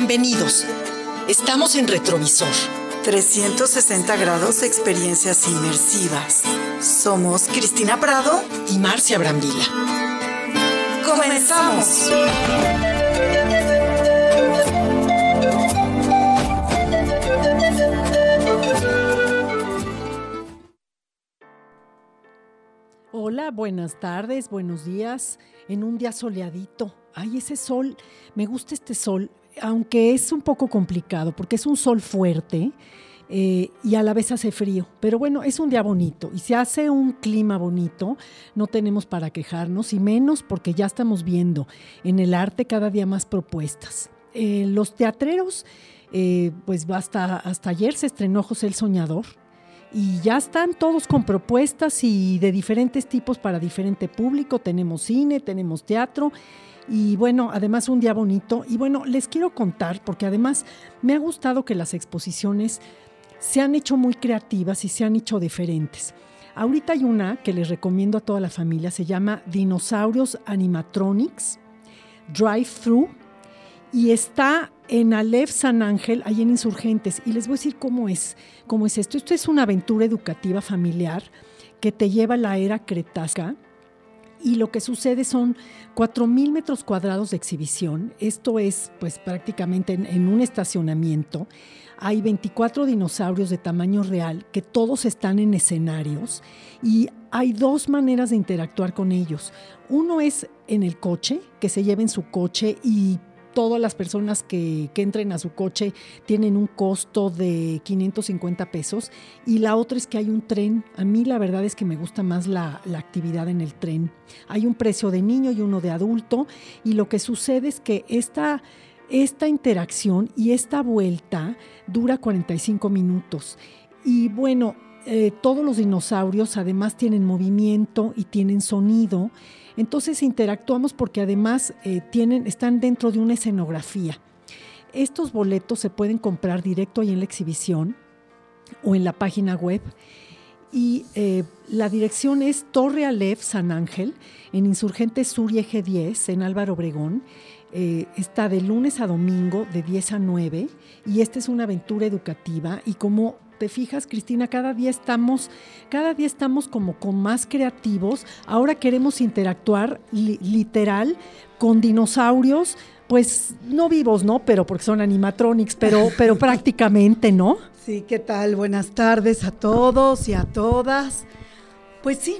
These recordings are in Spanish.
Bienvenidos. Estamos en Retrovisor. 360 grados de experiencias inmersivas. Somos Cristina Prado y Marcia Brambila. ¡Comenzamos! Hola, buenas tardes, buenos días. En un día soleadito. Ay, ese sol, me gusta este sol, aunque es un poco complicado porque es un sol fuerte eh, y a la vez hace frío. Pero bueno, es un día bonito y si hace un clima bonito, no tenemos para quejarnos y menos porque ya estamos viendo en el arte cada día más propuestas. Eh, los teatreros, eh, pues hasta, hasta ayer se estrenó José el Soñador y ya están todos con propuestas y de diferentes tipos para diferente público. Tenemos cine, tenemos teatro y bueno, además un día bonito. Y bueno, les quiero contar, porque además me ha gustado que las exposiciones se han hecho muy creativas y se han hecho diferentes. Ahorita hay una que les recomiendo a toda la familia, se llama Dinosaurios Animatronics Drive Through y está en Aleph San Ángel, ahí en Insurgentes. Y les voy a decir cómo es, cómo es esto. Esto es una aventura educativa familiar que te lleva a la era cretácica y lo que sucede son 4.000 metros cuadrados de exhibición. Esto es pues prácticamente en, un estacionamiento. Hay 24 dinosaurios de tamaño real que todos están en escenarios y hay dos maneras de interactuar con ellos. Uno es en el coche, que se lleven su coche y todas las personas que, entren a su coche tienen un costo de 550 pesos y la otra es que hay un tren. A mí la verdad es que me gusta más la, actividad en el tren. Hay un precio de niño y uno de adulto y lo que sucede es que esta, esta interacción y esta vuelta dura 45 minutos. Y bueno, eh, todos los dinosaurios además tienen movimiento y tienen sonido. Entonces interactuamos porque además eh, tienen, están dentro de una escenografía. Estos boletos se pueden comprar directo ahí en la exhibición o en la página web. Y eh, la dirección es Torre Aleph San Ángel, en Insurgentes Sur y Eje 10, en Álvaro Obregón. Eh, está de lunes a domingo, de 10 a 9, y esta es una aventura educativa. Y como te fijas, Cristina, cada día estamos, cada día estamos como con más creativos. Ahora queremos interactuar literal con dinosaurios, pues no vivos, ¿no? Pero porque son animatronics, pero, pero prácticamente, ¿no? Sí, ¿qué tal? Buenas tardes a todos y a todas. Pues sí,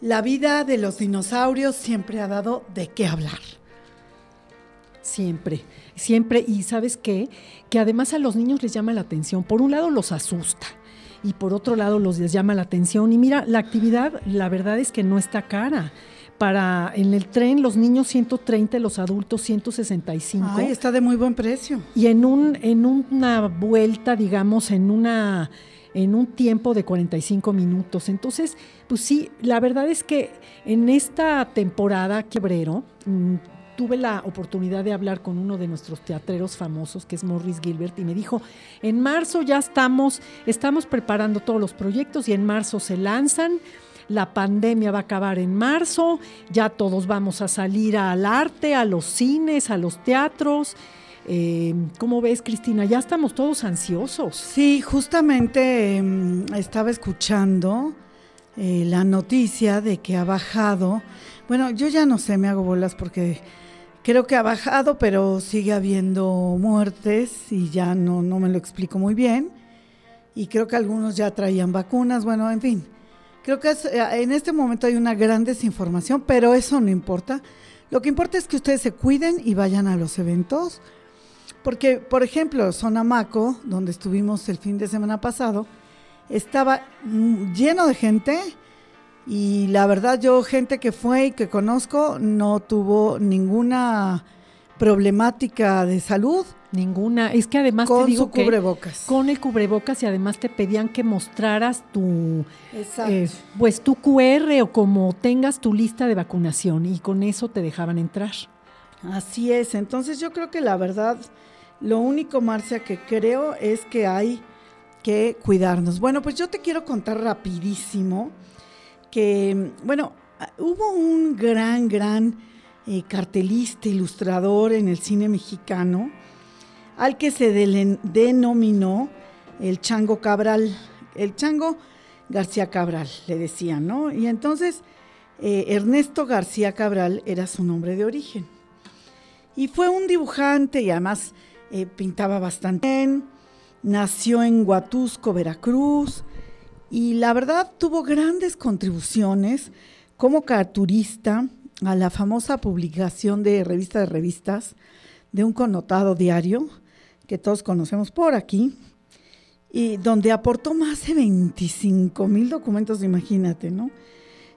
la vida de los dinosaurios siempre ha dado de qué hablar. Siempre siempre, y sabes qué, que además a los niños les llama la atención. Por un lado los asusta y por otro lado los les llama la atención. Y mira, la actividad, la verdad es que no está cara. Para en el tren los niños 130, los adultos 165. Ay, está de muy buen precio. Y en un en una vuelta, digamos, en una en un tiempo de 45 minutos. Entonces, pues sí, la verdad es que en esta temporada quebrero, mm, tuve la oportunidad de hablar con uno de nuestros teatreros famosos, que es Morris Gilbert, y me dijo, en marzo ya estamos, estamos preparando todos los proyectos y en marzo se lanzan. La pandemia va a acabar en marzo, ya todos vamos a salir al arte, a los cines, a los teatros. Eh, ¿Cómo ves, Cristina? Ya estamos todos ansiosos. Sí, justamente em, estaba escuchando eh, la noticia de que ha bajado. Bueno, yo ya no sé, me hago bolas porque Creo que ha bajado, pero sigue habiendo muertes y ya no, no me lo explico muy bien. Y creo que algunos ya traían vacunas, bueno, en fin. Creo que eh, en este momento hay una gran desinformación, pero eso no importa. Lo que importa es que ustedes se cuiden y vayan a los eventos. Porque, por ejemplo, Sonamaco, donde estuvimos el fin de semana pasado, estaba mm, lleno de gente y la verdad yo gente que fue y que conozco no tuvo ninguna problemática de salud. Ninguna. Es que además con te digo su cubrebocas. con el cubrebocas y además te pedían que mostraras tu eh, pues tu QR o como tengas tu lista de vacunación y con eso te dejaban entrar. Así es. Entonces yo creo que la verdad lo único Marcia que creo es que hay que cuidarnos. Bueno, pues yo te quiero contar rapidísimo que, bueno, hubo un gran, gran eh, cartelista, ilustrador en el cine mexicano, al que se denominó el Chango Cabral, el Chango García Cabral, le decían, ¿no? Y entonces eh, Ernesto García Cabral era su nombre de origen. Y fue un dibujante y además eh, pintaba bastante bien, nació en Huatusco, Veracruz, y la verdad tuvo grandes contribuciones como caricaturista a la famosa publicación de revista de revistas de un connotado diario que todos conocemos por aquí, y donde aportó más de 25 mil documentos, imagínate, ¿no?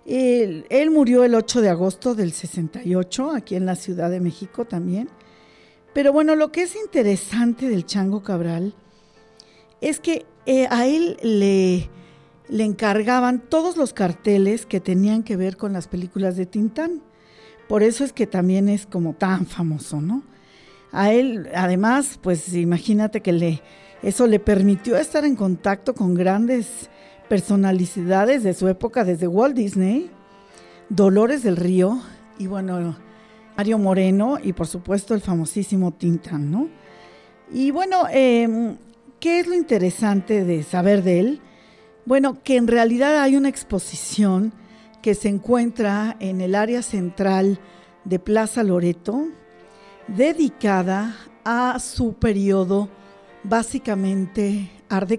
Él, él, murió el 8 de agosto del 68, aquí en la Ciudad de México también. Pero bueno, lo que es interesante del Chango Cabral es que eh, a él le, le encargaban todos los carteles que tenían que ver con las películas de Tintán. Por eso es que también es como tan famoso, ¿no? A él, además, pues imagínate que le, eso le permitió estar en contacto con grandes personalidades de su época, desde Walt Disney, Dolores del Río y bueno, Mario Moreno y por supuesto el famosísimo Tintán, ¿no? Y bueno, em, ¿qué es lo interesante de saber de él? Bueno, que en realidad hay una exposición que se encuentra en el área central de Plaza Loreto, dedicada a su periodo básicamente Art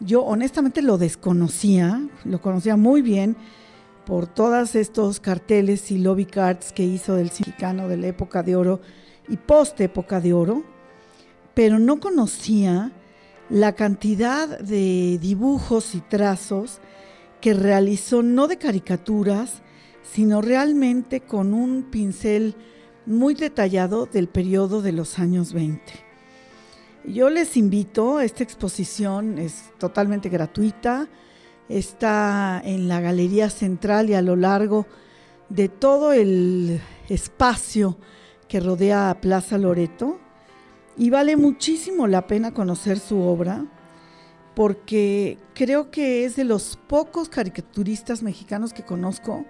Yo honestamente lo desconocía, lo conocía muy bien por todos estos carteles y lobby cards que hizo del mexicano de la época de oro y post época de oro, pero no conocía la cantidad de dibujos y trazos que realizó no de caricaturas, sino realmente con un pincel muy detallado del periodo de los años 20. Yo les invito, esta exposición es totalmente gratuita, está en la Galería Central y a lo largo de todo el espacio que rodea a Plaza Loreto y vale muchísimo la pena conocer su obra porque creo que es de los pocos caricaturistas mexicanos que conozco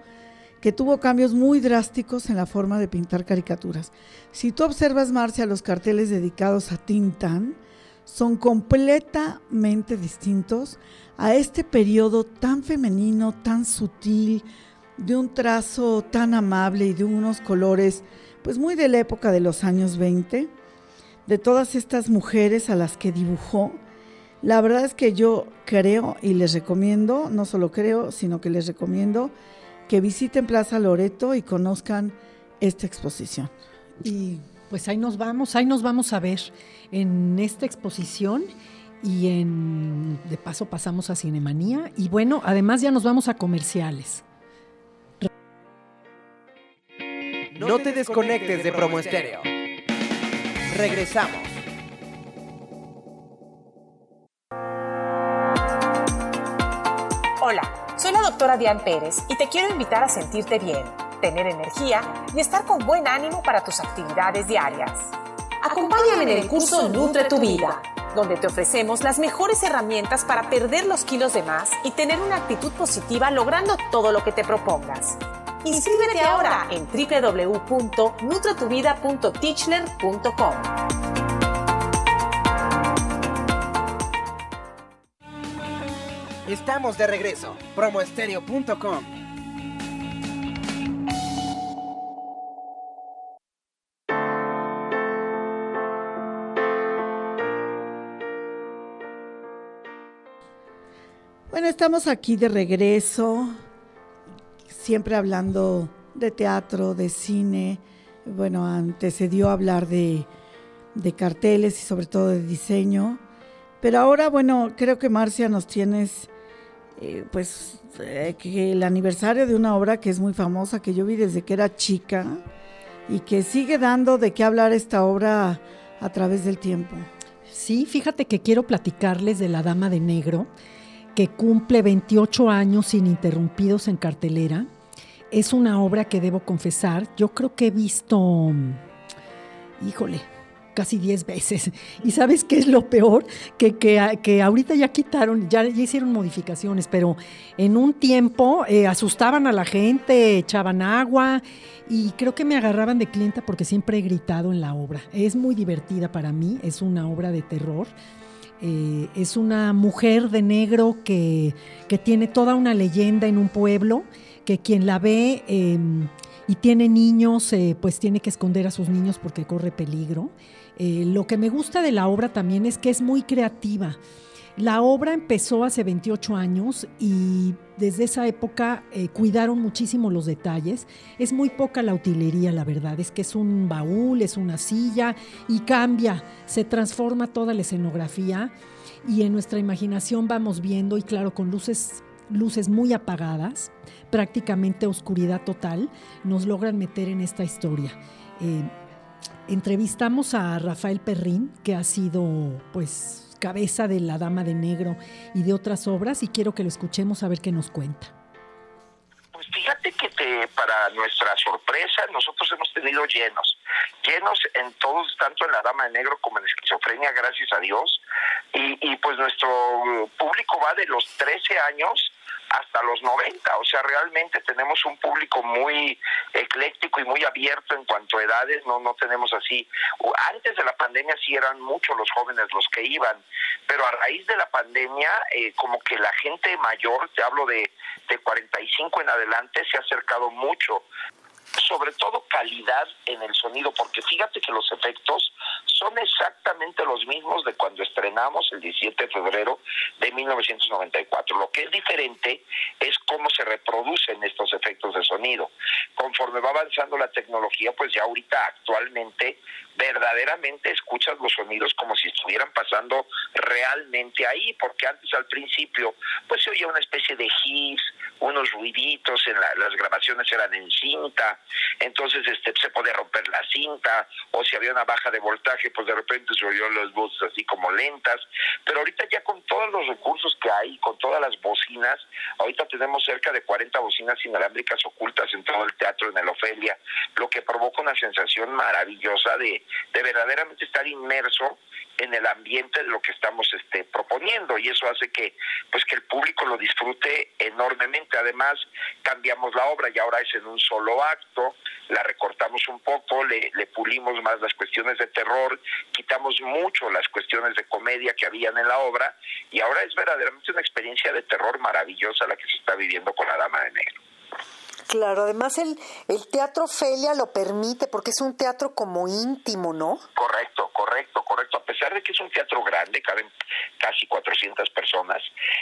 que tuvo cambios muy drásticos en la forma de pintar caricaturas. Si tú observas, Marcia, los carteles dedicados a Tintán, son completamente distintos a este periodo tan femenino, tan sutil, de un trazo tan amable y de unos colores, pues muy de la época de los años 20, de todas estas mujeres a las que dibujó. La verdad es que yo creo y les recomiendo, no solo creo, sino que les recomiendo que visiten Plaza Loreto y conozcan esta exposición. Y pues ahí nos vamos, ahí nos vamos a ver en esta exposición y en de paso pasamos a Cinemanía y bueno, además ya nos vamos a comerciales. No te desconectes de Promo Estéreo. Regresamos. Hola. Soy la doctora Diane Pérez y te quiero invitar a sentirte bien, tener energía y estar con buen ánimo para tus actividades diarias. Acompáñame en el curso Nutre tu Vida, donde te ofrecemos las mejores herramientas para perder los kilos de más y tener una actitud positiva logrando todo lo que te propongas. Inscríbete ahora en www.nutretuvida.teachler.com. Estamos de regreso. Promoestereo.com. Bueno, estamos aquí de regreso, siempre hablando de teatro, de cine. Bueno, antecedió hablar de, de carteles y sobre todo de diseño. Pero ahora, bueno, creo que Marcia nos tienes eh, pues eh, que el aniversario de una obra que es muy famosa, que yo vi desde que era chica y que sigue dando de qué hablar esta obra a través del tiempo. Sí, fíjate que quiero platicarles de La Dama de Negro, que cumple 28 años ininterrumpidos en cartelera. Es una obra que debo confesar, yo creo que he visto, híjole, casi 10 veces. ¿Y sabes qué es lo peor? Que, que, ahorita ya quitaron, ya, ya, hicieron modificaciones, pero en un tiempo eh, asustaban a la gente, echaban agua y creo que me agarraban de clienta porque siempre he gritado en la obra. Es muy divertida para mí, es una obra de terror. Eh, es una mujer de negro que, que, tiene toda una leyenda en un pueblo, que quien la ve em, y tiene niños, eh, pues tiene que esconder a sus niños porque corre peligro. Eh, lo que me gusta de la obra también es que es muy creativa. La obra empezó hace 28 años y desde esa época eh, cuidaron muchísimo los detalles. Es muy poca la utilería, la verdad. Es que es un baúl, es una silla y cambia, se transforma toda la escenografía y en nuestra imaginación vamos viendo y claro, con luces luces muy apagadas, prácticamente oscuridad total, nos logran meter en esta historia. Eh, entrevistamos a Rafael Perrín, que ha sido pues cabeza de La Dama de Negro y de otras obras, y quiero que lo escuchemos a ver qué nos cuenta. Pues fíjate que para nuestra sorpresa nosotros hemos tenido llenos, llenos en todos, tanto en La Dama de Negro como en Esquizofrenia, gracias a Dios, y pues nuestro público va de los 13 años hasta los 90. O sea, realmente tenemos un público muy ecléctico y muy abierto en cuanto a edades. No, no tenemos así. Antes de la pandemia sí eran muchos los jóvenes los que iban, pero a raíz de la pandemia, eh, como que la gente mayor, te hablo de, de 45 en adelante, se ha acercado mucho sobre todo calidad en el sonido, porque fíjate que los efectos son exactamente los mismos de cuando estrenamos el 17 de febrero de 1994. Lo que es diferente es cómo se reproducen estos efectos de sonido. Conforme va avanzando la tecnología, pues ya ahorita actualmente verdaderamente escuchas los sonidos como si estuvieran pasando realmente ahí, porque antes al principio pues se oía una especie de his, unos ruiditos, en las grabaciones eran en cinta, entonces este se podía romper la cinta, o si había una baja de voltaje, pues de repente se oían las voces así como lentas, pero ahorita ya con todos los recursos que hay, con todas las bocinas, ahorita tenemos cerca de 40 bocinas inalámbricas ocultas en todo el teatro, en el Ofelia, lo que provoca una sensación maravillosa de, de verdaderamente estar inmerso en el ambiente de lo que estamos este, proponiendo. Y eso hace que pues que el público lo disfrute enormemente. Además cambiamos la obra y ahora es en un solo acto la recortamos un poco le, le pulimos más las cuestiones de terror quitamos mucho las cuestiones de comedia que habían en la obra y ahora es verdaderamente una experiencia de terror maravillosa la que se está viviendo con la dama de negro Claro, además el, el teatro Felia lo permite porque es un teatro como íntimo, ¿no? Correcto, correcto, correcto. A pesar de que es un teatro grande, caben casi 400 personas,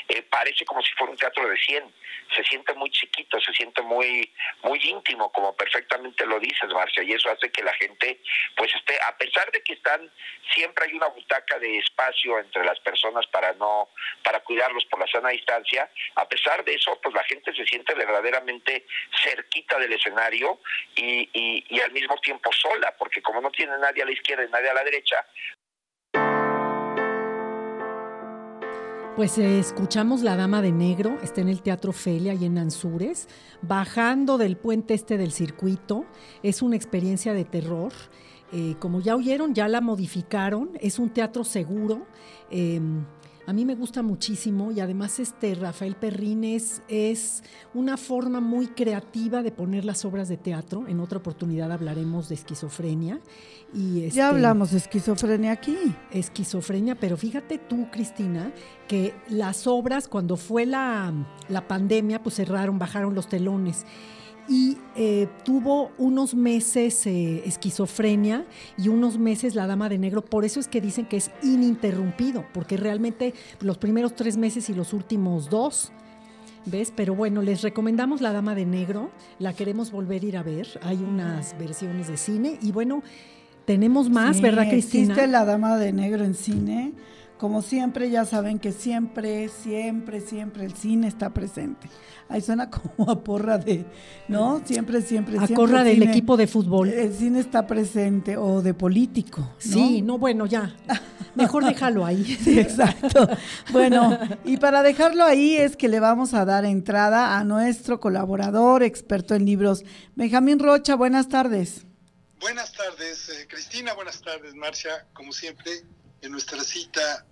eh, parece como si fuera un teatro de 100. Se siente muy chiquito, se siente muy muy íntimo, como perfectamente lo dices, Marcia, y eso hace que la gente, pues esté, a pesar de que están, siempre hay una butaca de espacio entre las personas para no, para cuidarlos por la sana distancia, a pesar de eso, pues la gente se siente verdaderamente cerquita del escenario y, y, al mismo tiempo sola, porque como no tiene nadie a la izquierda y nadie a la derecha, Pues eh, escuchamos La Dama de Negro, está en el Teatro Felia y en Anzures, bajando del puente este del circuito. Es una experiencia de terror. Eh, como ya oyeron, ya la modificaron. Es un teatro seguro. Em, a mí me gusta muchísimo y además este Rafael Perrines es una forma muy creativa de poner las obras de teatro. En otra oportunidad hablaremos de esquizofrenia. Y ya este, hablamos de esquizofrenia aquí. Esquizofrenia, pero fíjate tú, Cristina, que las obras, cuando fue la, la pandemia, pues cerraron, bajaron los telones y eh, tuvo unos meses eh, esquizofrenia y unos meses la dama de negro. Por eso es que dicen que es ininterrumpido, porque realmente los primeros tres meses y los últimos dos, ¿ves? Pero bueno, les recomendamos la dama de negro, la queremos volver a ir a ver. Hay unas versiones de cine y bueno, tenemos más, ¿verdad, Cristina? Existe la dama de negro en cine. Como siempre, ya saben que siempre, siempre, siempre el cine está presente. Ahí suena como a porra de, ¿no? Siempre, siempre, a siempre. porra del equipo de fútbol. El cine está presente, o de político. ¿no? Sí, no, bueno, ya. Mejor déjalo ahí. Sí, exacto. Bueno, y para dejarlo ahí es que le vamos a dar entrada a nuestro colaborador, experto en libros, Benjamín Rocha. Buenas tardes. Buenas tardes, eh, Cristina. Buenas tardes, Marcia. Como siempre, en nuestra cita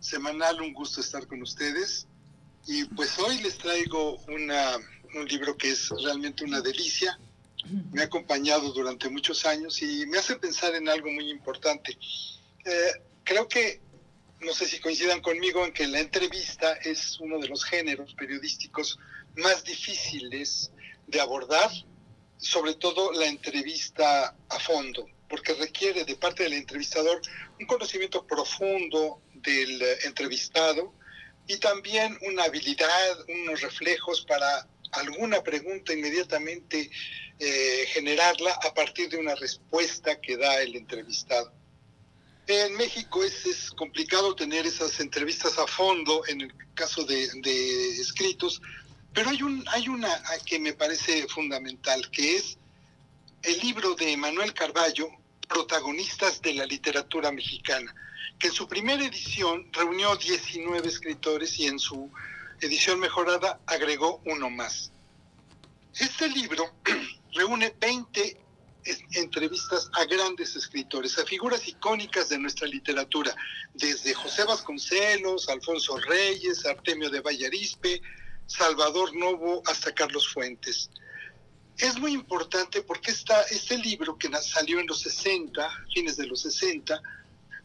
semanal, un gusto estar con ustedes. Y pues hoy les traigo una, un libro que es realmente una delicia. Me ha acompañado durante muchos años y me hace pensar en algo muy importante. Eh, creo que, no sé si coincidan conmigo en que la entrevista es uno de los géneros periodísticos más difíciles de abordar, sobre todo la entrevista a fondo, porque requiere de parte del entrevistador un conocimiento profundo del eh, entrevistado y también una habilidad, unos reflejos para alguna pregunta inmediatamente eh, generarla a partir de una respuesta que da el entrevistado. En México es, es, complicado tener esas entrevistas a fondo en el caso de, de escritos, pero hay, un, hay una que me parece fundamental, que es el libro de Manuel Carballo, Protagonistas de la Literatura Mexicana, que en su primera edición reunió 19 escritores y en su edición mejorada agregó uno más. Este libro reúne 20 entrevistas a grandes escritores, a figuras icónicas de nuestra literatura, desde José Vasconcelos, Alfonso Reyes, Artemio de Vallarispe, Salvador Novo hasta Carlos Fuentes. Es muy importante porque este libro que salió en los 60, fines de los 60,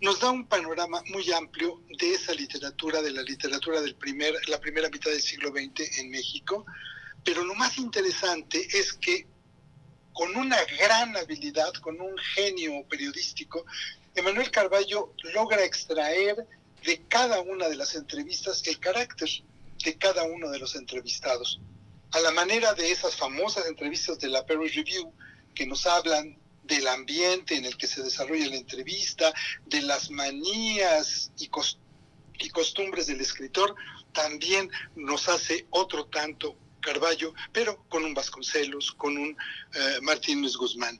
nos da un panorama muy amplio de esa literatura, de la literatura del primer, la primera mitad del siglo XX en México. Pero lo más interesante es que con una gran habilidad, con un genio periodístico, Emanuel Carballo logra extraer de cada una de las entrevistas el carácter de cada uno de los entrevistados. A la manera de esas famosas entrevistas de la Perry Review que nos hablan del ambiente en el que se desarrolla la entrevista, de las manías y, cost y costumbres del escritor, también nos hace otro tanto Carballo, pero con un Vasconcelos, con un uh, Martínez Guzmán.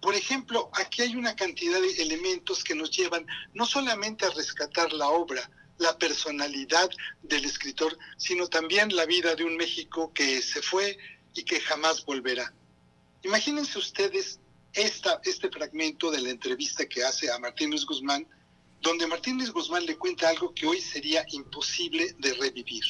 Por ejemplo, aquí hay una cantidad de elementos que nos llevan no solamente a rescatar la obra, la personalidad del escritor, sino también la vida de un México que se fue y que jamás volverá. Imagínense ustedes esta, este fragmento de la entrevista que hace a Martínez Guzmán, donde Martínez Guzmán le cuenta algo que hoy sería imposible de revivir.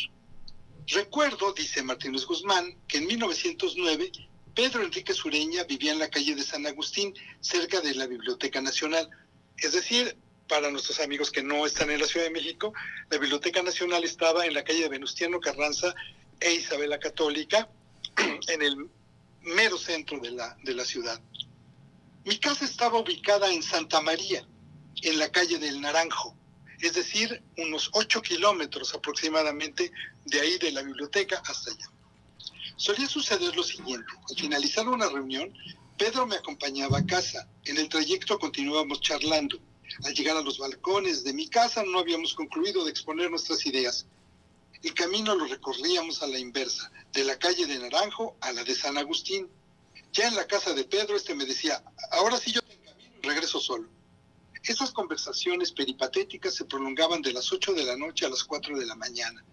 Recuerdo, dice Martínez Guzmán, que en 1909 Pedro Enrique Sureña vivía en la calle de San Agustín, cerca de la Biblioteca Nacional. Es decir, para nuestros amigos que no están en la Ciudad de México, la Biblioteca Nacional estaba en la calle de Venustiano Carranza e Isabela Católica, en el mero centro de la, de la ciudad. Mi casa estaba ubicada en Santa María, en la calle del Naranjo, es decir, unos 8 kilómetros aproximadamente de ahí de la biblioteca hasta allá. Solía suceder lo siguiente, al finalizar una reunión, Pedro me acompañaba a casa, en el trayecto continuábamos charlando. Al llegar a los balcones de mi casa no habíamos concluido de exponer nuestras ideas. El camino lo recorríamos a la inversa, de la calle de Naranjo a la de San Agustín. Ya en la casa de Pedro, este me decía, ahora sí yo te encamino regreso solo. Esas conversaciones peripatéticas se prolongaban de las 8 de la noche a las 4 de la mañana.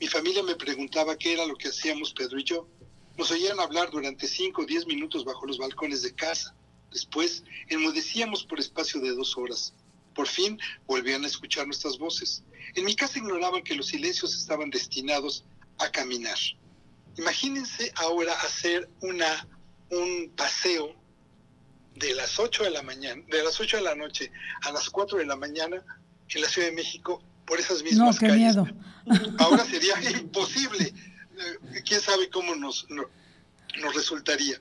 Mi familia me preguntaba qué era lo que hacíamos Pedro y yo. Nos oían hablar durante 5 o 10 minutos bajo los balcones de casa. Después, enmudecíamos por espacio de dos horas. Por fin, volvían a escuchar nuestras voces. En mi casa ignoraban que los silencios estaban destinados a caminar. Imagínense ahora hacer una, un paseo de las 8 de la mañana, de las 8 de la noche a las 4 de la mañana en la Ciudad de México por esas mismas no, qué calles. Miedo. Ahora sería imposible. Quién sabe cómo nos, no, nos resultaría.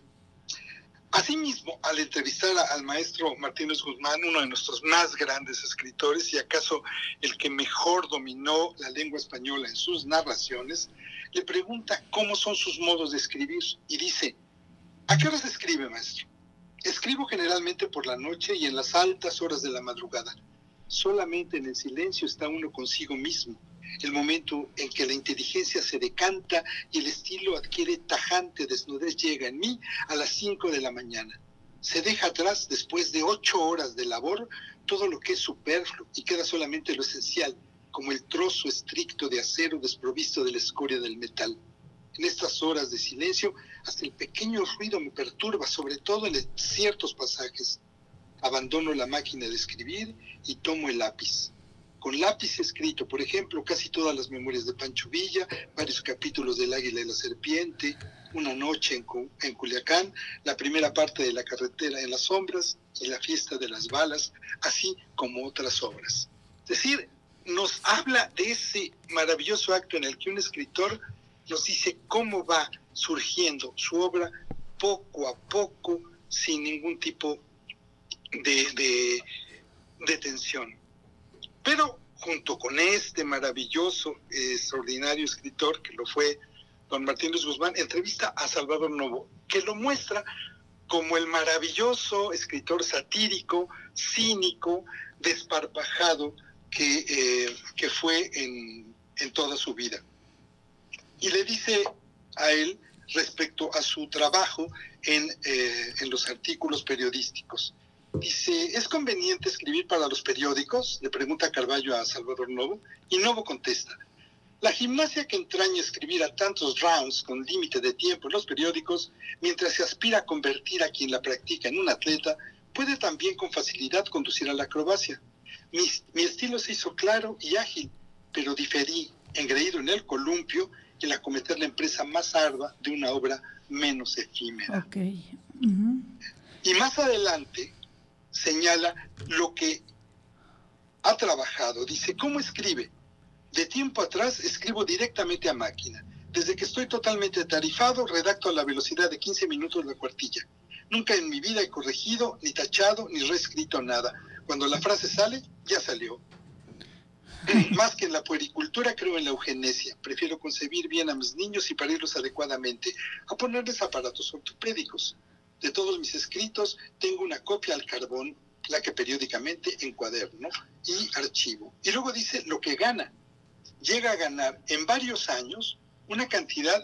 Asimismo, al entrevistar al maestro Martínez Guzmán, uno de nuestros más grandes escritores y acaso el que mejor dominó la lengua española en sus narraciones, le pregunta cómo son sus modos de escribir y dice, ¿a qué horas escribe, maestro? Escribo generalmente por la noche y en las altas horas de la madrugada. Solamente en el silencio está uno consigo mismo, el momento en que la inteligencia se decanta y el estilo adquiere tajante desnudez llega en mí a las 5 de la mañana. Se deja atrás, después de ocho horas de labor, todo lo que es superfluo y queda solamente lo esencial, como el trozo estricto de acero desprovisto de la escoria del metal. En estas horas de silencio, hasta el pequeño ruido me perturba, sobre todo en ciertos pasajes. Abandono la máquina de escribir y tomo el lápiz. Con lápiz escrito, por ejemplo, casi todas las memorias de Pancho Villa, varios capítulos del Águila y la Serpiente, Una noche en, Culiacán, la primera parte de La carretera en las sombras y La fiesta de las balas, así como otras obras. Es decir, nos habla de ese maravilloso acto en el que un escritor nos dice cómo va surgiendo su obra poco a poco, sin ningún tipo de, de, tensión. Pero junto con este maravilloso, extraordinario escritor que lo fue don Martín Luis Guzmán, entrevista a Salvador Novo, que lo muestra como el maravilloso escritor satírico, cínico, desparpajado que, eh, que fue en, en toda su vida y le dice a él respecto a su trabajo en, eh, en, los artículos periodísticos. Dice, ¿es conveniente escribir para los periódicos? Le pregunta Carballo a Salvador Novo y Novo contesta, la gimnasia que entraña escribir a tantos rounds con límite de tiempo en los periódicos, mientras se aspira a convertir a quien la practica en un atleta, puede también con facilidad conducir a la acrobacia. Mi, mi estilo se hizo claro y ágil, pero diferí, engreído en el columpio, el acometer la empresa más ardua de una obra menos efímera. Y más adelante señala lo que ha trabajado. Dice, ¿cómo escribe? De tiempo atrás escribo directamente a máquina. Desde que estoy totalmente tarifado, redacto a la velocidad de 15 minutos la cuartilla. Nunca en mi vida he corregido, ni tachado, ni reescrito nada. Cuando la frase sale, ya salió. Más que en la puericultura, creo en la eugenesia. Prefiero concebir bien a mis niños y parirlos adecuadamente a ponerles aparatos ortopédicos. De todos mis escritos, tengo una copia al carbón, la que periódicamente encuaderno y archivo. Y luego dice lo que gana. Llega a ganar en varios años una cantidad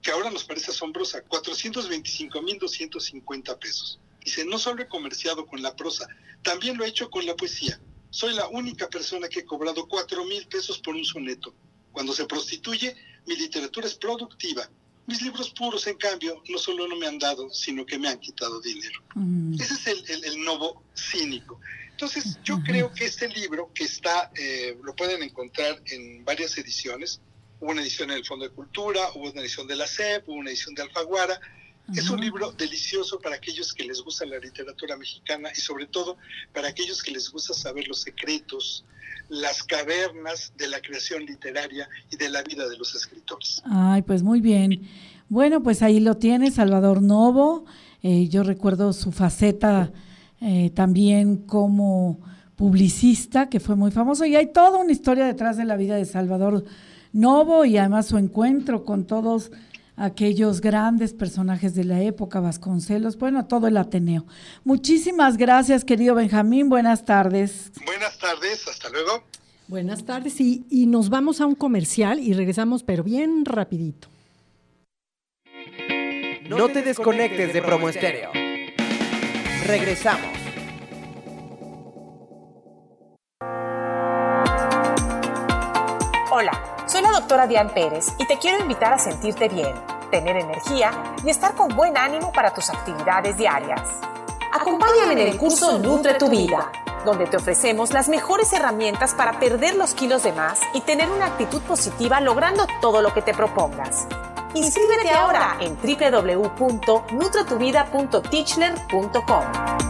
que ahora nos parece asombrosa, 425.250 pesos. Dice, no solo he comerciado con la prosa, también lo he hecho con la poesía. Soy la única persona que he cobrado cuatro mil pesos por un soneto. Cuando se prostituye, mi literatura es productiva. Mis libros puros, en cambio, no solo no me han dado, sino que me han quitado dinero. Mm. Ese es el, el, novo cínico. Entonces, yo creo que este libro, que está, eh, lo pueden encontrar en varias ediciones, hubo una edición en el Fondo de Cultura, hubo una edición de la CEP, hubo una edición de Alfaguara, es un libro delicioso para aquellos que les gusta la literatura mexicana y sobre todo para aquellos que les gusta saber los secretos, las cavernas de la creación literaria y de la vida de los escritores. Ay, pues muy bien. Bueno, pues ahí lo tiene Salvador Novo. Eh, yo recuerdo su faceta eh, también como publicista, que fue muy famoso, y hay toda una historia detrás de la vida de Salvador Novo y además su encuentro con todos aquellos grandes personajes de la época, Vasconcelos, bueno, todo el Ateneo. Muchísimas gracias, querido Benjamín, buenas tardes. Buenas tardes, hasta luego. Buenas tardes y, y nos vamos a un comercial y regresamos, pero bien rapidito. No te desconectes de Promo Estéreo. Regresamos. Hola. Soy la doctora Diane Pérez y te quiero invitar a sentirte bien, tener energía y estar con buen ánimo para tus actividades diarias. Acompáñame en el curso Nutre tu Vida, donde te ofrecemos las mejores herramientas para perder los kilos de más y tener una actitud positiva logrando todo lo que te propongas. Inscríbete ahora en www.nutretuvida.teachler.com.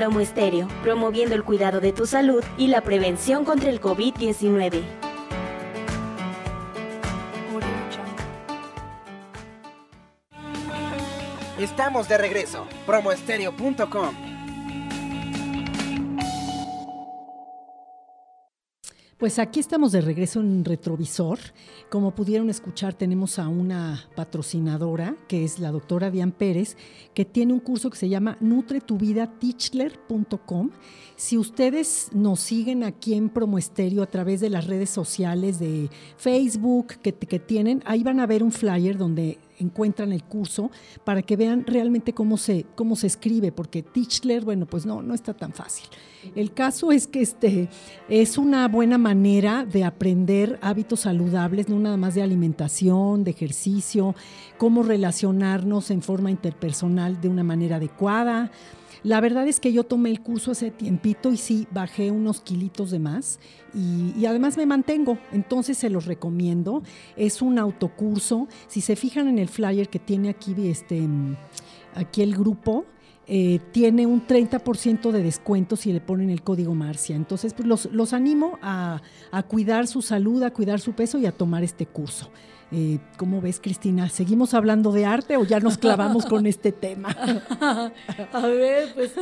Promo Estéreo, promoviendo el cuidado de tu salud y la prevención contra el COVID-19. Estamos de regreso. Promoestereo.com. Pues aquí estamos de regreso en Retrovisor. Como pudieron escuchar, tenemos a una patrocinadora, que es la doctora Diane Pérez, que tiene un curso que se llama nutretuvidateachler.com. Si ustedes nos siguen aquí en Promo Estéreo a través de las redes sociales de Facebook que tienen, ahí van a ver un flyer donde encuentran el curso para que vean realmente cómo se, cómo se escribe, porque Tischler, bueno, pues no, no está tan fácil. El caso es que este, es una buena manera de aprender hábitos saludables, no nada más de alimentación, de ejercicio, cómo relacionarnos en forma interpersonal de una manera adecuada. La verdad es que yo tomé el curso hace tiempito y sí, bajé unos kilitos de más y, además me mantengo, entonces se los recomiendo. Es un autocurso. Si se fijan en el flyer que tiene aquí, este, aquí el grupo, eh, tiene un 30% de descuento si le ponen el código Marcia. Entonces, pues los, los animo a, a, cuidar su salud, a cuidar su peso y a tomar este curso. Eh, ¿Cómo ves, Cristina? ¿Seguimos hablando de arte o ya nos clavamos con este tema? a ver, pues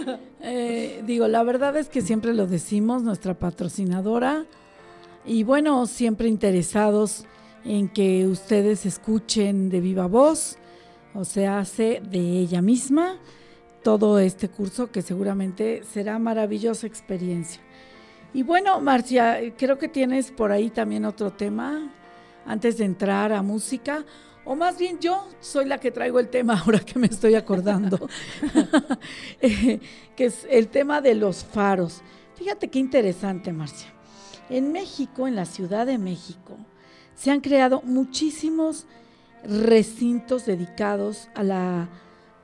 eh, digo, la verdad es que siempre lo decimos, nuestra patrocinadora, y bueno, siempre interesados en que ustedes escuchen de viva voz, o se hace de ella misma todo este curso que seguramente será maravillosa experiencia. Y bueno, Marcia, creo que tienes por ahí también otro tema antes de entrar a música. O más bien yo soy la que traigo el tema ahora que me estoy acordando, eh, que es el tema de los faros. Fíjate qué interesante, Marcia. En México, en la Ciudad de México, se han creado muchísimos recintos dedicados a la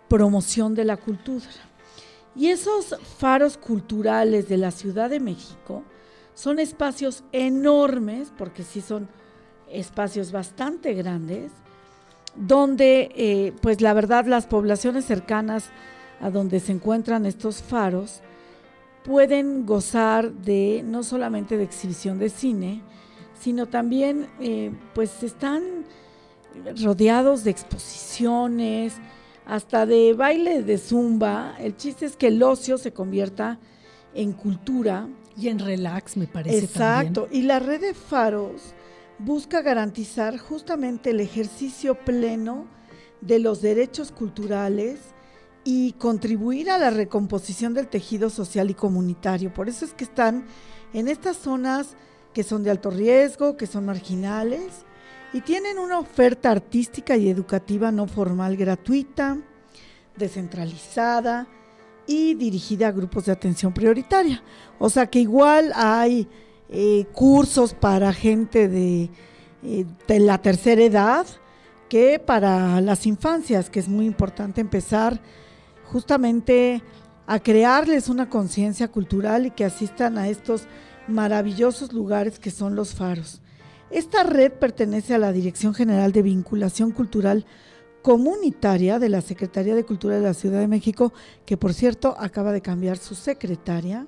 promoción de la cultura. Y esos faros culturales de la Ciudad de México son espacios enormes, porque sí son espacios bastante grandes, donde eh, pues la verdad las poblaciones cercanas a donde se encuentran estos faros pueden gozar de no solamente de exhibición de cine, sino también eh, pues están rodeados de exposiciones, hasta de baile de zumba. El chiste es que el ocio se convierta en cultura. Y en relax, me parece. Exacto. Y la red de faros busca garantizar justamente el ejercicio pleno de los derechos culturales y contribuir a la recomposición del tejido social y comunitario. Por eso es que están en estas zonas que son de alto riesgo, que son marginales y tienen una oferta artística y educativa no formal gratuita, descentralizada y dirigida a grupos de atención prioritaria. O sea que igual hay eh, cursos para gente de, eh, de la tercera edad que para las infancias, que es muy importante empezar justamente a crearles una conciencia cultural y que asistan a estos maravillosos lugares que son los faros. Esta red pertenece a la Dirección General de Vinculación Cultural Comunitaria de la Secretaría de Cultura de la Ciudad de México, que por cierto acaba de cambiar su secretaria,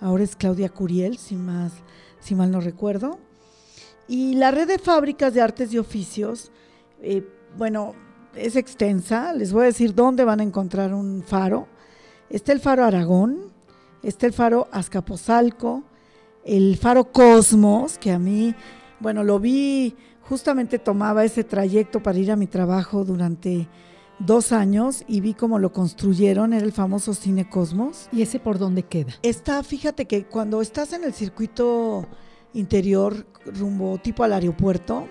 ahora es Claudia Curiel, sin más si mal no recuerdo. Y la red de fábricas de artes y oficios, eh, bueno, es extensa. Les voy a decir dónde van a encontrar un faro. Está el faro Aragón, está el faro Azcapotzalco, el faro Cosmos, que a mí, bueno, lo vi, justamente tomaba ese trayecto para ir a mi trabajo durante dos años y vi cómo lo construyeron, era el famoso Cine Cosmos. ¿Y ese por dónde queda? Está, fíjate que cuando estás en el circuito interior rumbo tipo al aeropuerto,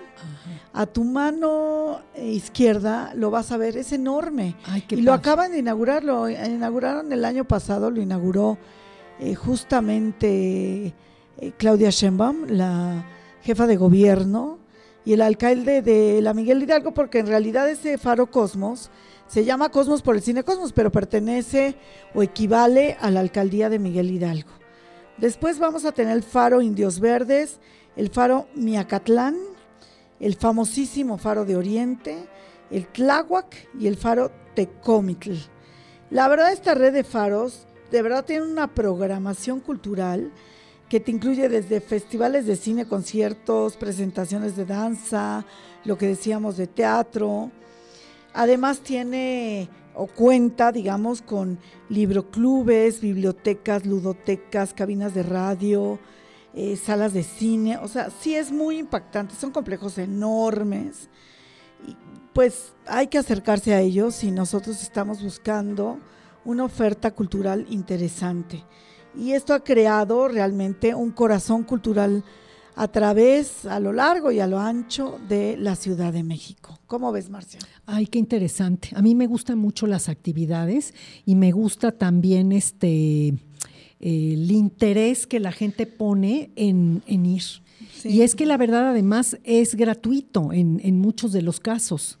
a tu mano izquierda lo vas a ver, es enorme. y lo acaban de inaugurar, lo inauguraron el año pasado, lo inauguró eh, justamente eh, Claudia Sheinbaum, la jefa de gobierno, y el alcalde de la Miguel Hidalgo, porque en realidad ese faro Cosmos se llama Cosmos por el cine Cosmos, pero pertenece o equivale a la alcaldía de Miguel Hidalgo. Después vamos a tener el faro Indios Verdes, el faro Miacatlán, el famosísimo Faro de Oriente, el Tláhuac y el Faro Tecomitl. La verdad, esta red de faros de verdad tiene una programación cultural que te incluye desde festivales de cine, conciertos, presentaciones de danza, lo que decíamos de teatro. Además tiene o cuenta, digamos, con libroclubes, bibliotecas, ludotecas, cabinas de radio, eh, salas de cine. O sea, sí es muy impactante, son complejos enormes. Pues hay que acercarse a ellos y nosotros estamos buscando una oferta cultural interesante. Y esto ha creado realmente un corazón cultural a través, a lo largo y a lo ancho de la Ciudad de México. ¿Cómo ves, Marcia? Ay, qué interesante. A mí me gustan mucho las actividades y me gusta también este el interés que la gente pone en, ir. Y es que la verdad además es gratuito en, en muchos de los casos.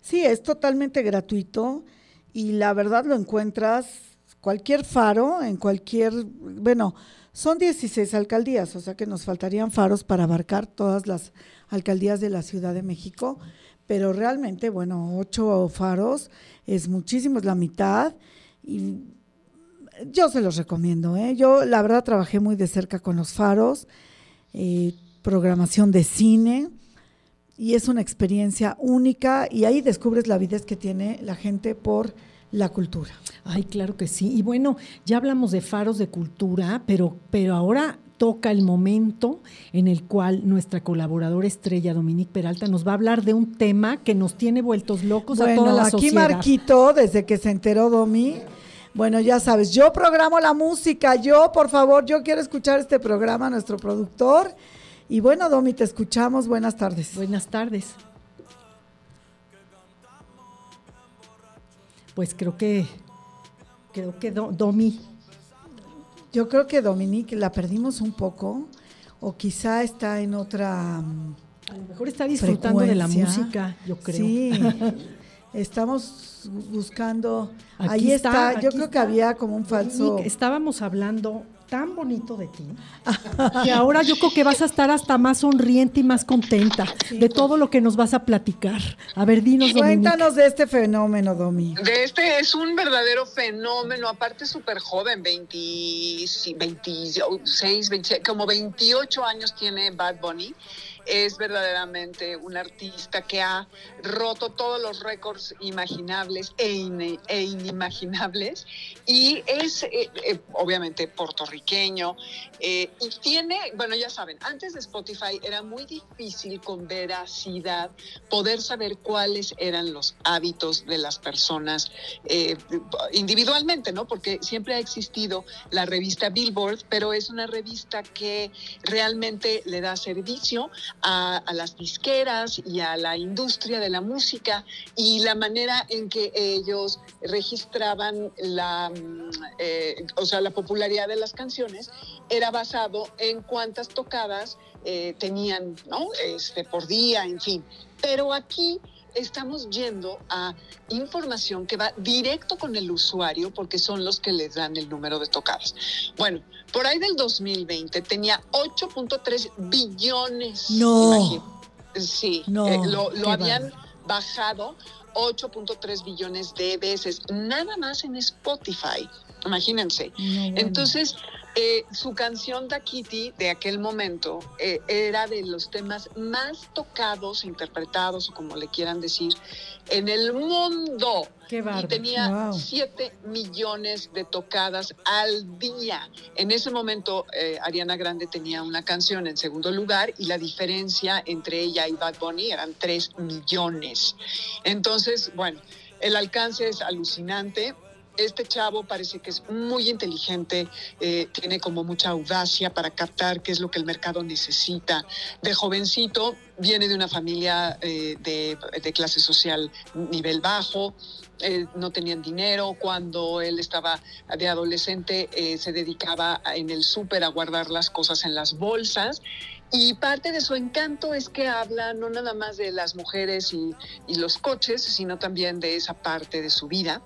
Sí, es totalmente gratuito y la verdad lo encuentras cualquier faro, en cualquier, bueno, son 16 alcaldías, o sea que nos faltarían faros para abarcar todas las alcaldías de la Ciudad de México, pero realmente, bueno, ocho faros es muchísimo, es la mitad y yo se los recomiendo. ¿eh? Yo la verdad trabajé muy de cerca con los faros, eh, programación de cine y es una experiencia única y ahí descubres la avidez que tiene la gente por la cultura. Ay, claro que sí. Y bueno, ya hablamos de faros de cultura, pero, pero ahora toca el momento en el cual nuestra colaboradora estrella Dominique Peralta nos va a hablar de un tema que nos tiene vueltos locos a toda la aquí sociedad. Aquí Marquito, desde que se enteró Domi, bueno, ya sabes, yo programo la música, yo, por favor, yo quiero escuchar este programa, nuestro productor. Y bueno, Domi, te escuchamos. Buenas tardes. Buenas tardes. Pues creo que, creo que Domi. Yo creo que Dominique la perdimos un poco, o quizá está en otra. A lo mejor está disfrutando de la música, yo creo. Sí, estamos buscando. ahí está, yo creo que había como un falso. estábamos hablando tan bonito de ti, que ahora yo creo que vas a estar hasta más sonriente y más contenta de todo lo que nos vas a platicar. A ver, dinos, Cuéntanos de este fenómeno, Domi. De este es un verdadero fenómeno, aparte súper joven, 26, 26, como 28 años tiene Bad Bunny es verdaderamente un artista que ha roto todos los récords imaginables e, e inimaginables y es eh, eh, obviamente puertorriqueño eh, y tiene, bueno ya saben, antes de Spotify era muy difícil con veracidad poder saber cuáles eran los hábitos de las personas individualmente, ¿no? Porque siempre ha existido la revista Billboard, pero es una revista que realmente le da servicio a, las disqueras y a la industria de la música y la manera en que ellos registraban la, mm, eh, o sea, la popularidad de las canciones era basado en cuántas tocadas eh, tenían, ¿no? Este, por día, en fin. Pero aquí estamos yendo a información que va directo con el usuario porque son los que les dan el número de tocadas. Bueno, por ahí del 2020 tenía 8.3 billones. No. Sí, eh, lo, habían bajado 8.3 billones de veces, nada más en Spotify. Imagínense. Entonces, eh, su canción Da Kitty de aquel momento eh, era de los temas más tocados, interpretados o como le quieran decir, en el mundo. Qué y tenía 7 millones de tocadas al día. En ese momento, eh, Ariana Grande tenía una canción en segundo lugar y la diferencia entre ella y Bad Bunny eran 3 millones. Entonces, bueno, el alcance es alucinante este chavo parece que es muy inteligente, eh, tiene como mucha audacia para captar qué es lo que el mercado necesita. De jovencito, viene de una familia eh, de, clase social nivel bajo, eh, no tenían dinero. Cuando él estaba de adolescente, se dedicaba en el súper a guardar las cosas en las bolsas Y parte de su encanto es que habla no nada más de las mujeres y, y, los coches, sino también de esa parte de su vida.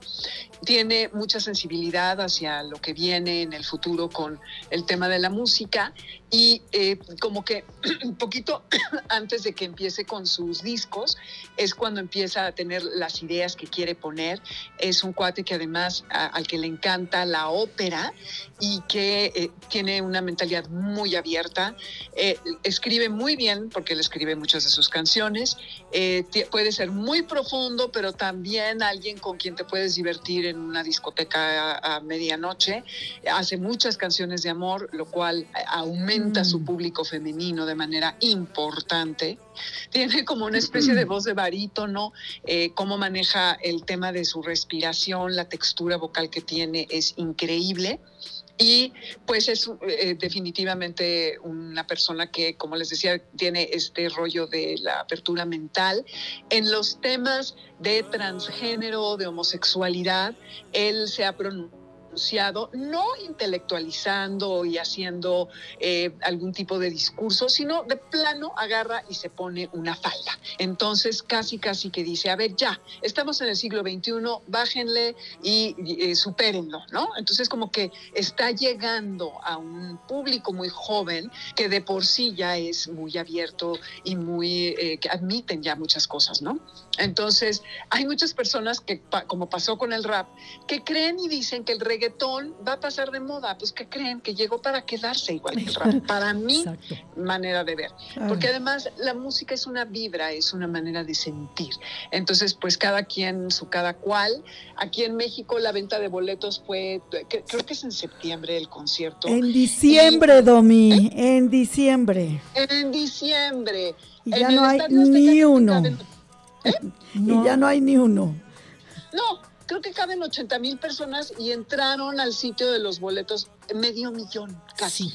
Tiene mucha sensibilidad hacia lo que viene en el futuro con el tema de la música y eh, como que un poquito antes de que empiece con sus discos es cuando empieza a tener las ideas que quiere poner. Es un cuate que además a, al que le encanta la ópera y que eh, tiene una mentalidad muy abierta. Eh, escribe muy bien porque él escribe muchas de sus canciones. Eh, puede ser muy profundo, pero también alguien con quien te puedes divertir en una discoteca a, a medianoche. Hace muchas canciones de amor, lo cual aumenta mm. su público femenino de manera importante. Tiene como una especie de voz de barítono, eh, cómo maneja el tema de su respiración, la textura vocal que tiene es increíble. Y pues es eh, definitivamente una persona que, como les decía, tiene este rollo de la apertura mental. En los temas de transgénero, de homosexualidad, él se ha pronunciado no intelectualizando y haciendo eh, algún tipo de discurso, sino de plano agarra y se pone una falda. Entonces, casi, casi que dice, a ver, ya, estamos en el siglo XXI, bájenle y, eh, supérenlo, ¿no? Entonces, como que está llegando a un público muy joven que de por sí ya es muy abierto y muy, eh, que admiten ya muchas cosas, ¿no? Entonces, hay muchas personas que, como pasó con el rap, que creen y dicen que el reggaetón va a pasar de moda. Pues que creen que llegó para quedarse igual que el rap. Para mi manera de ver. Porque además la música es una vibra, es una manera de sentir. Entonces, pues cada quien, su cada cual. Aquí en México la venta de boletos fue, creo que es en septiembre el concierto. En diciembre, Domi, en diciembre. En diciembre. Y ya no hay ni uno. Y ya no hay ni uno. No, creo que caben 80 mil personas y entraron al sitio de los boletos medio millón, casi.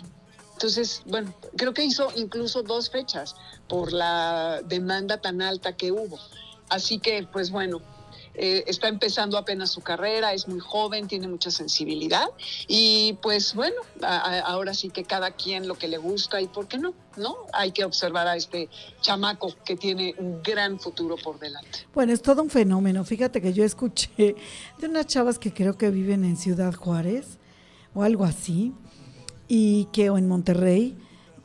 Entonces, bueno, creo que hizo incluso dos fechas por la demanda tan alta que hubo. Así que, pues bueno, eh, está empezando apenas su carrera, es muy joven, tiene mucha sensibilidad y pues bueno, ahora sí que cada quien lo que le gusta y por qué no, ¿no? Hay que observar a este chamaco que tiene un gran futuro por delante. Bueno, es todo un fenómeno. Fíjate que yo escuché de unas chavas que creo que viven en Ciudad Juárez o algo así y que o en Monterrey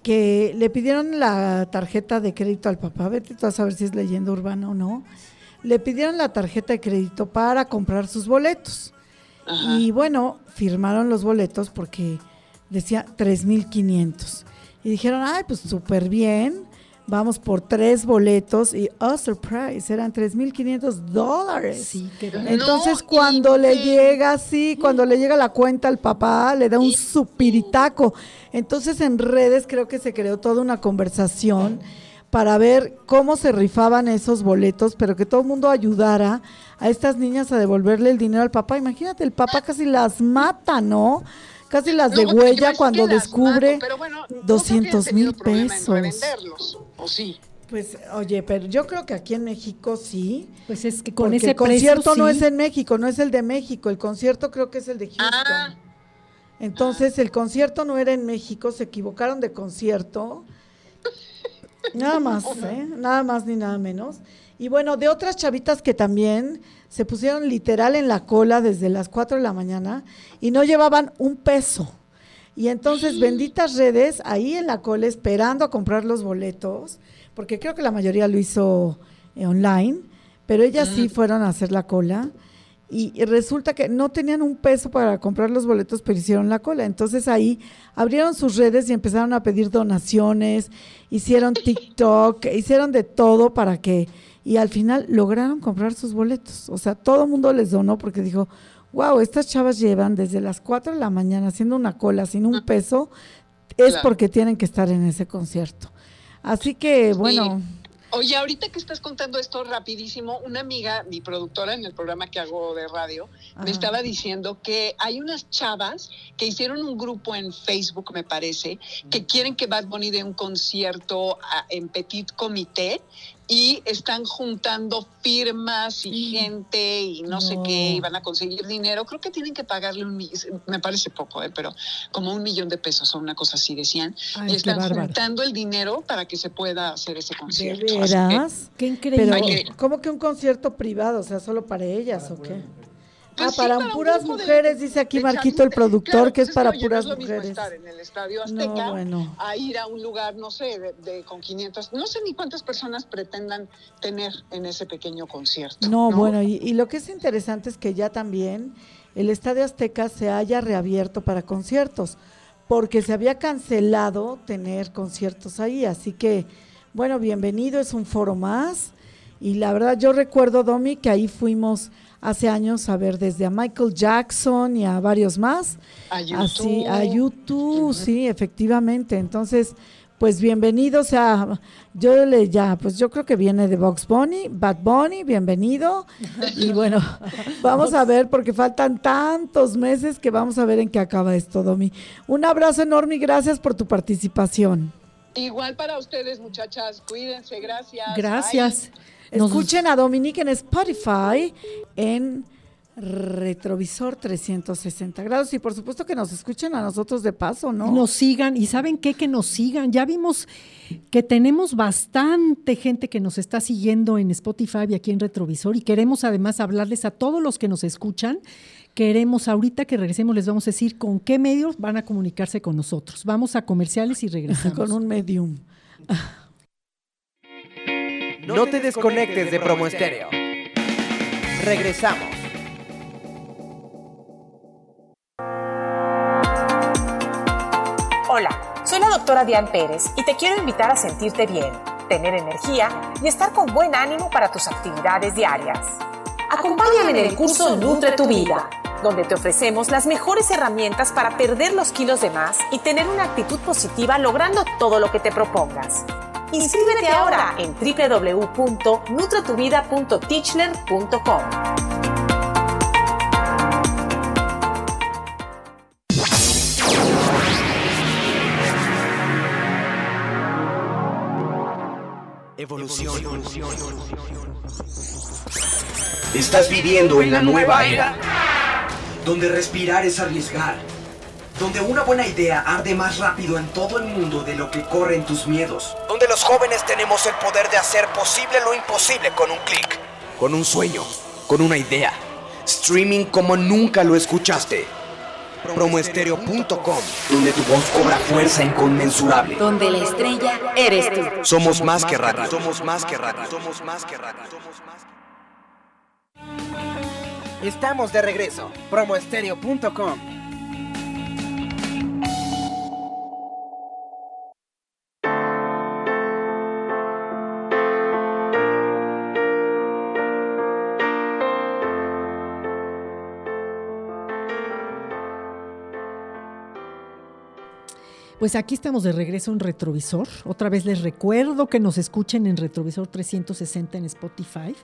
que le pidieron la tarjeta de crédito al papá, vete tú a saber si es leyenda urbana o no, le pidieron la tarjeta de crédito para comprar sus boletos. Y bueno, firmaron los boletos porque decía 3.500. Y dijeron, ay, pues súper bien, vamos por tres boletos y, oh, surprise, eran 3.500 dólares. Sí, Entonces cuando le llega, sí, cuando le llega la cuenta al papá, le da un supiritaco. Entonces en redes creo que se creó toda una conversación para ver cómo se rifaban esos boletos, pero que todo el mundo ayudara a estas niñas a devolverle el dinero al papá. Imagínate, el papá casi las mata, ¿no? Casi las degüella cuando descubre 200 mil pesos. ¿o sí? Pues, oye, pero yo creo que aquí en México sí. Pues es que con ese el concierto no es en México, no es el de México, el concierto creo que es el de Houston. Ah. Entonces, el concierto no era en México, se equivocaron de concierto. Nada más, ¿eh? Nada más ni nada menos. Y bueno, de otras chavitas que también se pusieron literal en la cola desde las 4 de la mañana y no llevaban un peso. Y entonces, benditas redes, ahí en la cola esperando a comprar los boletos, porque creo que la mayoría lo hizo eh, online, pero ellas sí fueron a hacer la cola y, resulta que no tenían un peso para comprar los boletos, pero hicieron la cola. Entonces ahí abrieron sus redes y empezaron a pedir donaciones, hicieron TikTok, hicieron de todo para que, y al final lograron comprar sus boletos. O sea, todo el mundo les donó porque dijo, wow, estas chavas llevan desde las 4 de la mañana haciendo una cola sin un peso, es porque tienen que estar en ese concierto. Así que, bueno. Oye, ahorita que estás contando esto rapidísimo, una amiga, mi productora en el programa que hago de radio, me estaba diciendo que hay unas chavas que hicieron un grupo en Facebook, me parece, que quieren que Bad Bunny dé un concierto en Petit Comité y están juntando firmas y gente y no, sé qué, y van a conseguir dinero. Creo que tienen que pagarle un millón, me parece poco, ¿eh? pero como un millón de pesos o una cosa así decían. y están juntando el dinero para que se pueda hacer ese concierto. ¿De veras? qué increíble. ¿Cómo que un concierto privado? O sea, solo para ellas o qué? Pues ah, para, puras mujeres, dice aquí Marquito, el productor, que es para puras no es mujeres. estar en el Estadio Azteca a ir a un lugar, no sé, de, con 500, no sé ni cuántas personas pretendan tener en ese pequeño concierto. No, bueno, y, y, lo que es interesante es que ya también el Estadio Azteca se haya reabierto para conciertos, porque se había cancelado tener conciertos ahí, así que, bueno, bienvenido, es un foro más. Y la verdad, yo recuerdo, Domi, que ahí fuimos hace años a ver desde a Michael Jackson y a varios más. A YouTube. Así, a YouTube, sí, efectivamente. Entonces, pues bienvenidos a, yo le ya, pues yo creo que viene de Box Bunny, Bad Bunny, bienvenido. Y bueno, vamos a ver porque faltan tantos meses que vamos a ver en qué acaba esto, Domi. Un abrazo enorme y gracias por tu participación. Igual para ustedes, muchachas, cuídense, gracias. Gracias. Escuchen a Dominique en Spotify en retrovisor 360 grados y por supuesto que nos escuchen a nosotros de paso, ¿no? Nos sigan y saben qué, que nos sigan. Ya vimos que tenemos bastante gente que nos está siguiendo en Spotify y aquí en retrovisor y queremos además hablarles a todos los que nos escuchan. Queremos ahorita que regresemos les vamos a decir con qué medios van a comunicarse con nosotros. Vamos a comerciales y regresamos. con un medium. No te desconectes de Promo Estéreo. Regresamos. Hola, soy la doctora Diane Pérez y te quiero invitar a sentirte bien, tener energía y estar con buen ánimo para tus actividades diarias. Acompáñame en el curso Nutre tu Vida, donde te ofrecemos las mejores herramientas para perder los kilos de más y tener una actitud positiva logrando todo lo que te propongas. Inscríbete ahora en www.nutretuvida.teachler.com. Evolución. Estás viviendo en la nueva era, donde respirar es arriesgar, donde una buena idea arde más rápido en todo el mundo de lo que corren tus miedos, donde los jóvenes tenemos el poder de hacer posible lo imposible con un clic, con un sueño, con una idea. Streaming como nunca lo escuchaste. Promoestereo.com, donde tu voz cobra fuerza inconmensurable. Donde la estrella eres tú. Somos más que radio. Somos más que radio. Somos más que radio. Estamos de regreso. Promoestereo.com Pues aquí estamos de regreso en Retrovisor. Otra vez les recuerdo que nos escuchen en Retrovisor 360 en Spotify.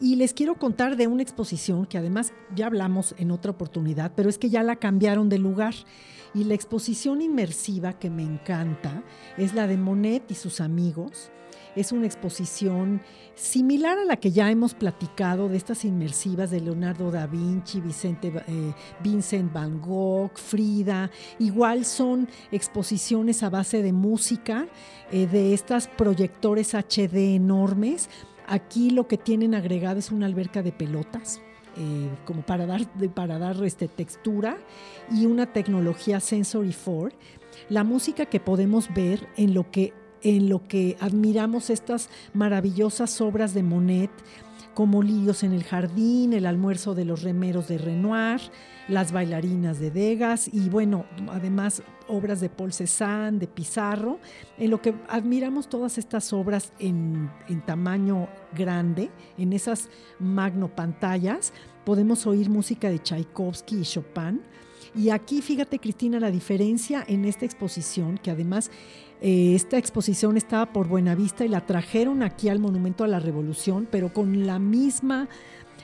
Y les quiero contar de una exposición que además ya hablamos en otra oportunidad, pero es que ya la cambiaron de lugar. Y la exposición inmersiva que me encanta es la de Monet y sus amigos es una exposición similar a la que ya hemos platicado de estas inmersivas de Leonardo da Vinci, eh, Vincent Van Gogh, Frida. Igual son exposiciones a base de música, eh, de estas proyectores HD enormes. Aquí lo que tienen agregado es una alberca de pelotas. Eh, como para dar, para dar este, textura y una tecnología Sensory 4, la música que podemos ver en lo que en lo que admiramos estas maravillosas obras de Monet, como Lirios en el Jardín, El almuerzo de los remeros de Renoir, Las bailarinas de Degas y bueno, además obras de Paul Cézanne, de Pizarro, en lo que admiramos todas estas obras en, en tamaño grande, en esas magno pantallas, podemos oír música de Tchaikovsky y Chopin. Y aquí, fíjate Cristina, la diferencia en esta exposición, que además eh, esta exposición estaba por Buenavista y la trajeron aquí al Monumento a la Revolución, pero con la misma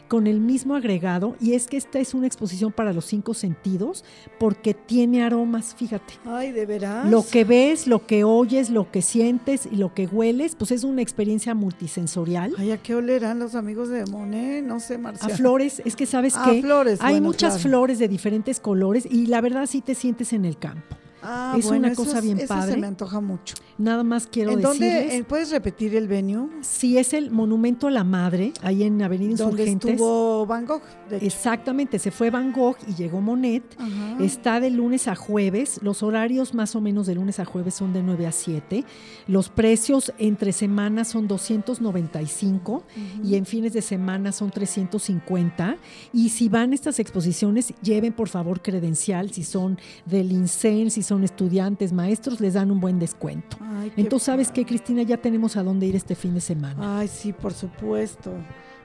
con el mismo agregado y es que esta es una exposición para los cinco sentidos porque tiene aromas, fíjate. Ay, de veras. Lo que ves, lo que oyes, lo que sientes y lo que hueles, pues es una experiencia multisensorial. Ay, ¿a qué olerán los amigos de Monet? No sé, Marcia. A flores, es que sabes Ah, que flores, hay bueno, muchas claro. flores de diferentes colores y la verdad sí te sientes en el campo. Ah, es bueno, una cosa es- bien eso padre. se me antoja mucho. Nada más quiero ¿En dónde? decirles. eh, ¿Puedes repetir el venue? Sí, es el Monumento a la Madre, ahí en Avenida Donde Insurgentes. estuvo Van Gogh. de hecho. Exactamente, se fue Van Gogh y llegó Monet. Ajá. Está de lunes a jueves. Los horarios más o menos de lunes a jueves son de 9 a 7. Los precios entre semanas son 295 y en fines de semana son 350. Y si van a estas exposiciones, lleven por favor credencial. Si son del INSEN, si son estudiantes, maestros, les dan un buen descuento. Ay, Entonces, ¿sabes qué, Cristina? Ya tenemos a dónde ir este fin de semana. Ay, sí, por supuesto.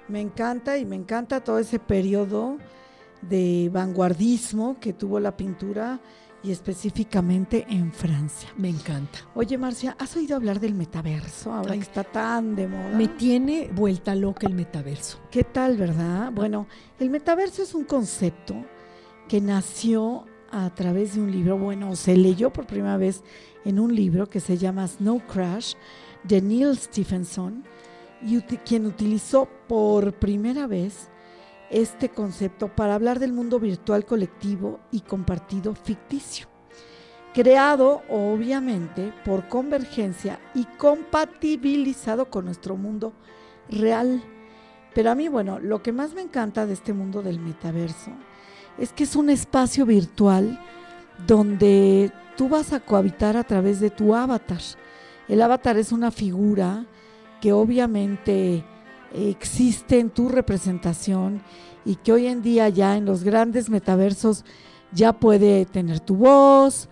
Me encanta y me encanta todo ese periodo de vanguardismo que tuvo la pintura y específicamente en Francia. Me encanta. Oye, Marcia, ¿has oído hablar del metaverso ahora Ay. que está tan de moda? Me tiene vuelta loca el metaverso. ¿Qué tal, verdad? Bueno, el metaverso es un concepto que nació a través de un libro, bueno, se leyó por primera vez en un libro que se llama Snow Crash de Neil Stephenson, y quien utilizó por primera vez este concepto para hablar del mundo virtual colectivo y compartido ficticio, creado obviamente por convergencia y compatibilizado con nuestro mundo real. Pero a mí, bueno, lo que más me encanta de este mundo del metaverso es que es un espacio virtual donde tú vas a cohabitar a través de tu avatar. El avatar es una figura que obviamente existe en tu representación y que hoy en día ya en los grandes metaversos ya puede tener tu voz,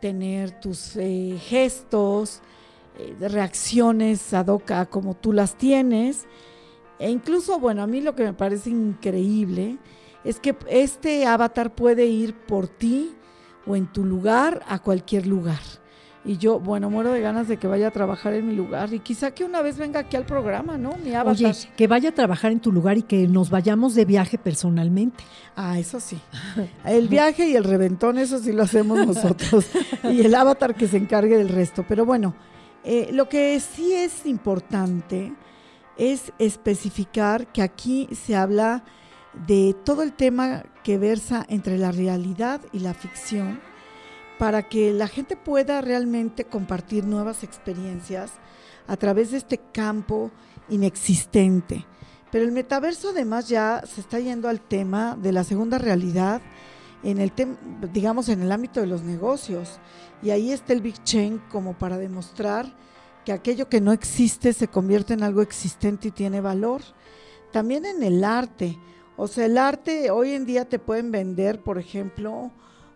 tener tus eh, gestos, eh, reacciones ad hoc como tú las tienes. E incluso, bueno, a mí lo que me parece increíble es que este avatar puede ir por ti o en tu lugar a cualquier lugar. Y yo, bueno, muero de ganas de que vaya a trabajar en mi lugar y quizá que una vez venga aquí al programa, ¿no? Mi avatar. Oye, que vaya a trabajar en tu lugar y que nos vayamos de viaje personalmente. Ah, eso sí. El viaje y el reventón, eso sí lo hacemos nosotros. y el avatar que se encargue del resto. Pero bueno, eh, lo que sí es importante es especificar que aquí se habla de todo el tema que versa entre la realidad y la ficción para que la gente pueda realmente compartir nuevas experiencias a través de este campo inexistente. Pero el metaverso además ya se está yendo al tema de la segunda realidad en el digamos en el ámbito de los negocios y ahí está el Big Chain como para demostrar que aquello que no existe se convierte en algo existente y tiene valor. También en el arte, o sea, el arte hoy en día te pueden vender, por ejemplo,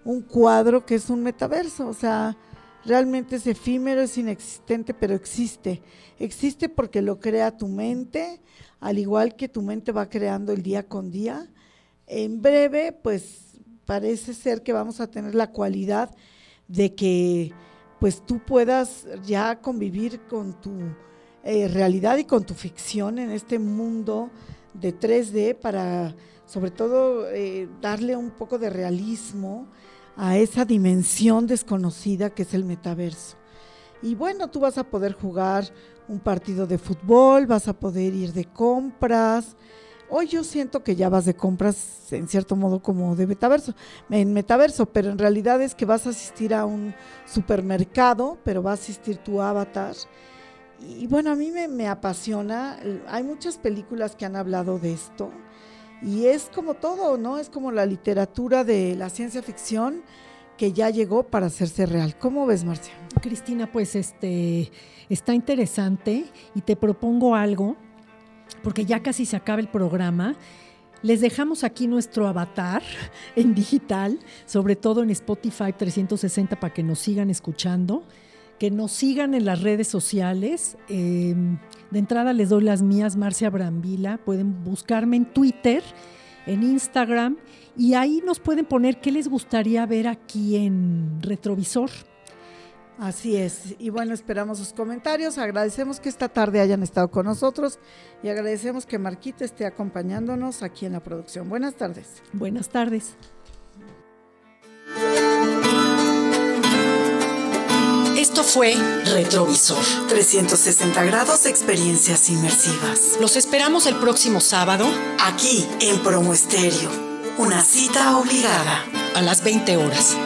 un cuadro que es un metaverso, o sea, realmente es efímero, es inexistente, pero existe. Existe porque lo crea tu mente, al igual que tu mente va creando el día con día. En breve, pues parece ser que vamos a tener la cualidad de que pues tú puedas ya convivir con tu eh, realidad y con tu ficción en este mundo de 3D para sobre todo eh, darle un poco de realismo a esa dimensión desconocida que es el metaverso. Y bueno, tú vas a poder jugar un partido de fútbol, vas a poder ir de compras. Hoy yo siento que ya vas de compras en cierto modo como de metaverso, en metaverso, pero en realidad es que vas a asistir a un supermercado, pero va a asistir tu avatar. Y bueno, a mí me, apasiona. Hay muchas películas que han hablado de esto. Y es como todo, ¿no? Es como la literatura de la ciencia ficción que ya llegó para hacerse real. ¿Cómo ves, Marcia? Cristina, pues este está interesante y te propongo algo, porque ya casi se acaba el programa. Les dejamos aquí nuestro avatar en digital, sobre todo en Spotify 360 para que nos sigan escuchando, que nos sigan en las redes sociales. Eh, de entrada les doy las mías, Marcia Brambila. Pueden buscarme en Twitter, en Instagram, y ahí nos pueden poner qué les gustaría ver aquí en Retrovisor. Así es. Y bueno, esperamos sus comentarios. Agradecemos que esta tarde hayan estado con nosotros y agradecemos que Marquita esté acompañándonos aquí en la producción. Buenas tardes. Buenas tardes. Esto fue Retrovisor. 360 grados de experiencias inmersivas. Los esperamos el próximo sábado Aquí en Promo Estéreo. Una cita obligada. a las 20 horas.